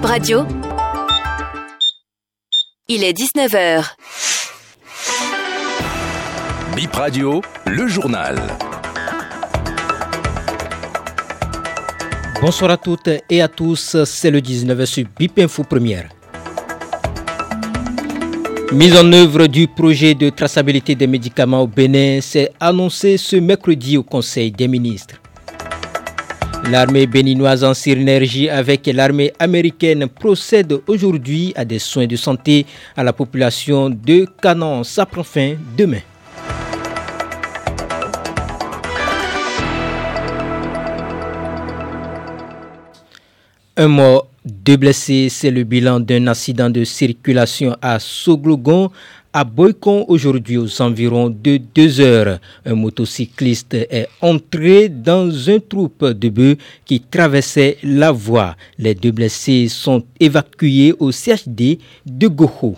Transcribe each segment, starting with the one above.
Bip Radio. Il est 19h. Bip Radio, le journal. Bonsoir à toutes et à tous, c'est le 19 sur Bip Info Première. Mise en œuvre du projet de traçabilité des médicaments au Bénin s'est annoncée ce mercredi au Conseil des ministres. L'armée béninoise en synergie avec l'armée américaine procède aujourd'hui à des soins de santé à la population de Canon. Ça prend fin demain. Un mort, deux blessés, c'est le bilan d'un accident de circulation à Soglogon à Boycon aujourd'hui aux environs de 2 heures. Un motocycliste est entré dans un troupe de bœufs qui traversait la voie. Les deux blessés sont évacués au CHD de Goho.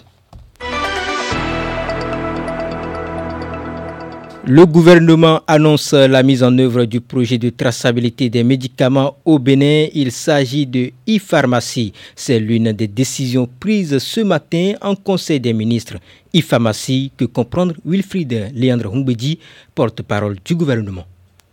Le gouvernement annonce la mise en œuvre du projet de traçabilité des médicaments au Bénin. Il s'agit de e-pharmacie. C'est l'une des décisions prises ce matin en Conseil des ministres. E-pharmacie que comprendre Wilfried Leandre Humbedi, porte-parole du gouvernement.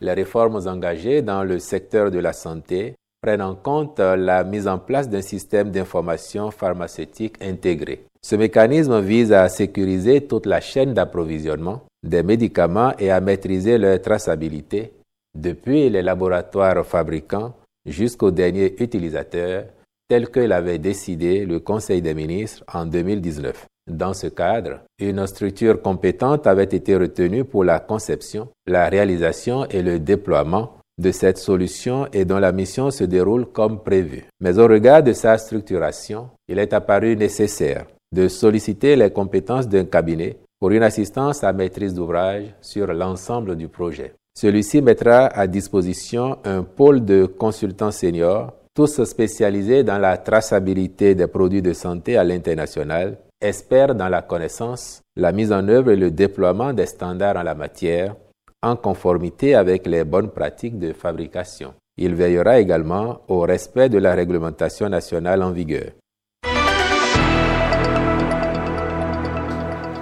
Les réformes engagées dans le secteur de la santé prennent en compte la mise en place d'un système d'information pharmaceutique intégré. Ce mécanisme vise à sécuriser toute la chaîne d'approvisionnement des médicaments et à maîtriser leur traçabilité depuis les laboratoires fabricants jusqu'aux derniers utilisateurs, tel que l'avait décidé le Conseil des ministres en 2019. Dans ce cadre, une structure compétente avait été retenue pour la conception, la réalisation et le déploiement de cette solution et dont la mission se déroule comme prévu. Mais au regard de sa structuration, il est apparu nécessaire de solliciter les compétences d'un cabinet pour une assistance à maîtrise d'ouvrage sur l'ensemble du projet. Celui-ci mettra à disposition un pôle de consultants seniors, tous spécialisés dans la traçabilité des produits de santé à l'international, experts dans la connaissance, la mise en œuvre et le déploiement des standards en la matière, en conformité avec les bonnes pratiques de fabrication. Il veillera également au respect de la réglementation nationale en vigueur.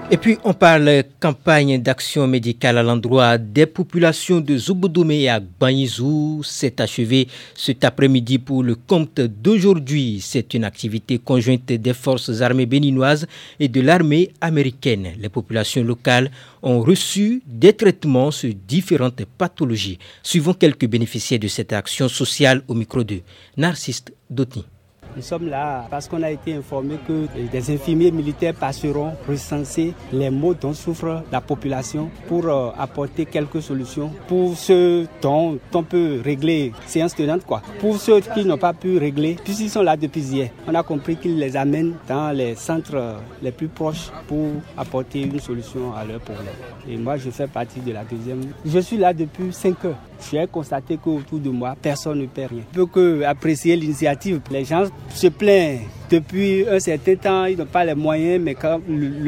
Et puis on parle campagne d'action médicale à l'endroit des populations de Zouboudoume et Agbanizou. C'est achevé cet après-midi pour le compte d'aujourd'hui. C'est une activité conjointe des forces armées béninoises et de l'armée américaine. Les populations locales ont reçu des traitements sur différentes pathologies. Suivons quelques bénéficiaires de cette action sociale au micro de Narcisse Dotni. Nous sommes là parce qu'on a été informé que des infirmiers militaires passeront recenser les maux dont souffre la population pour euh, apporter quelques solutions pour ceux dont on peut régler séance tenante quoi. Pour ceux qui n'ont pas pu régler, puisqu'ils sont là depuis hier, on a compris qu'ils les amènent dans les centres euh, les plus proches pour apporter une solution à leurs problèmes. Et moi, je fais partie de la deuxième. Je suis là depuis 5 heures. J'ai constaté qu'autour de moi, personne ne perd rien. Je peux apprécier l'initiative. Les gens se plaignent depuis un certain temps, ils n'ont pas les moyens, mais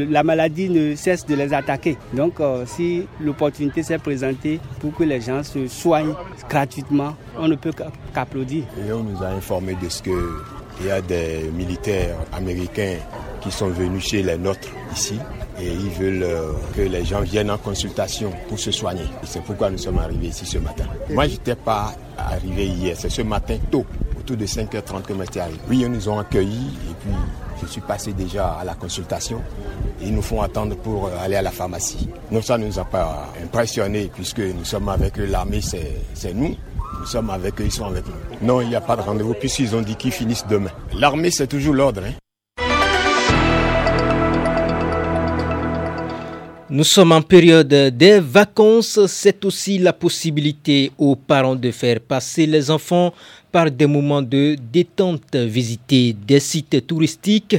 la maladie ne cesse de les attaquer. Donc, euh, si l'opportunité s'est présentée pour que les gens se soignent gratuitement, on ne peut qu'applaudir. Et on nous a informé de ce qu'il y a des militaires américains qui sont venus chez les nôtres ici et ils veulent euh, que les gens viennent en consultation pour se soigner. C'est pourquoi nous sommes arrivés ici ce matin. Moi, je n'étais pas arrivé hier, c'est ce matin tôt, autour de 5h30 que je suis arrivé. Oui, ils nous ont accueillis et puis je suis passé déjà à la consultation. Ils nous font attendre pour euh, aller à la pharmacie. Nous, ça ne nous a pas impressionnés puisque nous sommes avec l'armée, c'est nous. Nous sommes avec eux, ils sont avec nous. Non, il n'y a pas de rendez-vous puisqu'ils ont dit qu'ils finissent demain. L'armée, c'est toujours l'ordre. Hein. Nous sommes en période des vacances. C'est aussi la possibilité aux parents de faire passer les enfants par des moments de détente, visiter des sites touristiques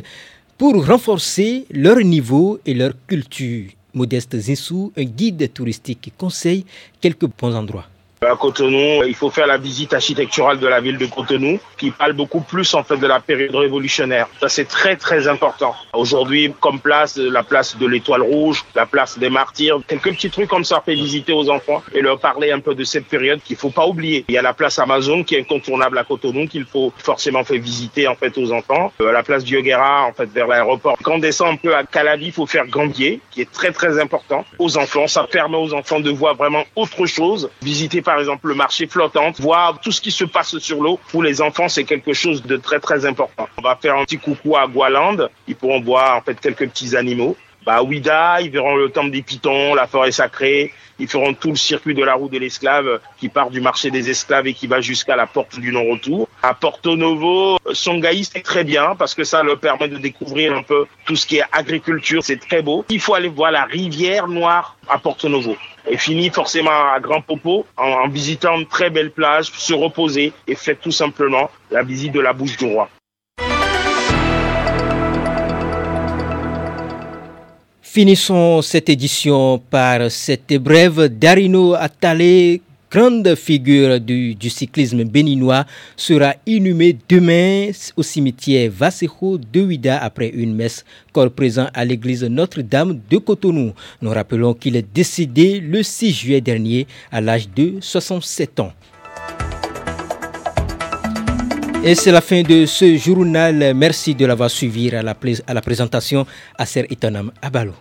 pour renforcer leur niveau et leur culture. Modeste Zinsou, un guide touristique, conseille quelques bons endroits. À Cotonou, il faut faire la visite architecturale de la ville de Cotonou, qui parle beaucoup plus en fait de la période révolutionnaire. Ça c'est très très important. Aujourd'hui, comme place, la place de l'Étoile Rouge, la place des Martyrs, quelques petits trucs comme ça fait visiter aux enfants et leur parler un peu de cette période qu'il faut pas oublier. Il y a la place Amazon qui est incontournable à Cotonou qu'il faut forcément faire visiter en fait aux enfants. Euh, la place Dioguera en fait vers l'aéroport. Quand on descend un peu à Calavi, il faut faire Gambier qui est très très important aux enfants. Ça permet aux enfants de voir vraiment autre chose. Visiter par exemple le marché flottant, voir tout ce qui se passe sur l'eau. Pour les enfants, c'est quelque chose de très très important. On va faire un petit coucou à Gualand. Ils pourront voir en fait quelques petits animaux. Bah, à Ouida, ils verront le temple des pitons, la forêt sacrée. Ils feront tout le circuit de la roue de l'esclave qui part du marché des esclaves et qui va jusqu'à la porte du non-retour. À Porto Novo, Songaï, c'est très bien parce que ça leur permet de découvrir un peu tout ce qui est agriculture. C'est très beau. Il faut aller voir la rivière noire à Porto Novo. Et fini forcément à Grand Popo en, visitant une très belle plage, se reposer et faire tout simplement la visite de la bouche du roi. Finissons cette édition par cette brève d'Arino Atale, grande figure du, cyclisme béninois, sera inhumé demain au cimetière Vasejo de Ouida après une messe corps présent à l'église Notre-Dame de Cotonou. Nous rappelons qu'il est décédé le 6 juillet dernier à l'âge de 67 ans. Et c'est la fin de ce journal. Merci de l'avoir suivi à la, à présentation. Aser Itanam Abalo.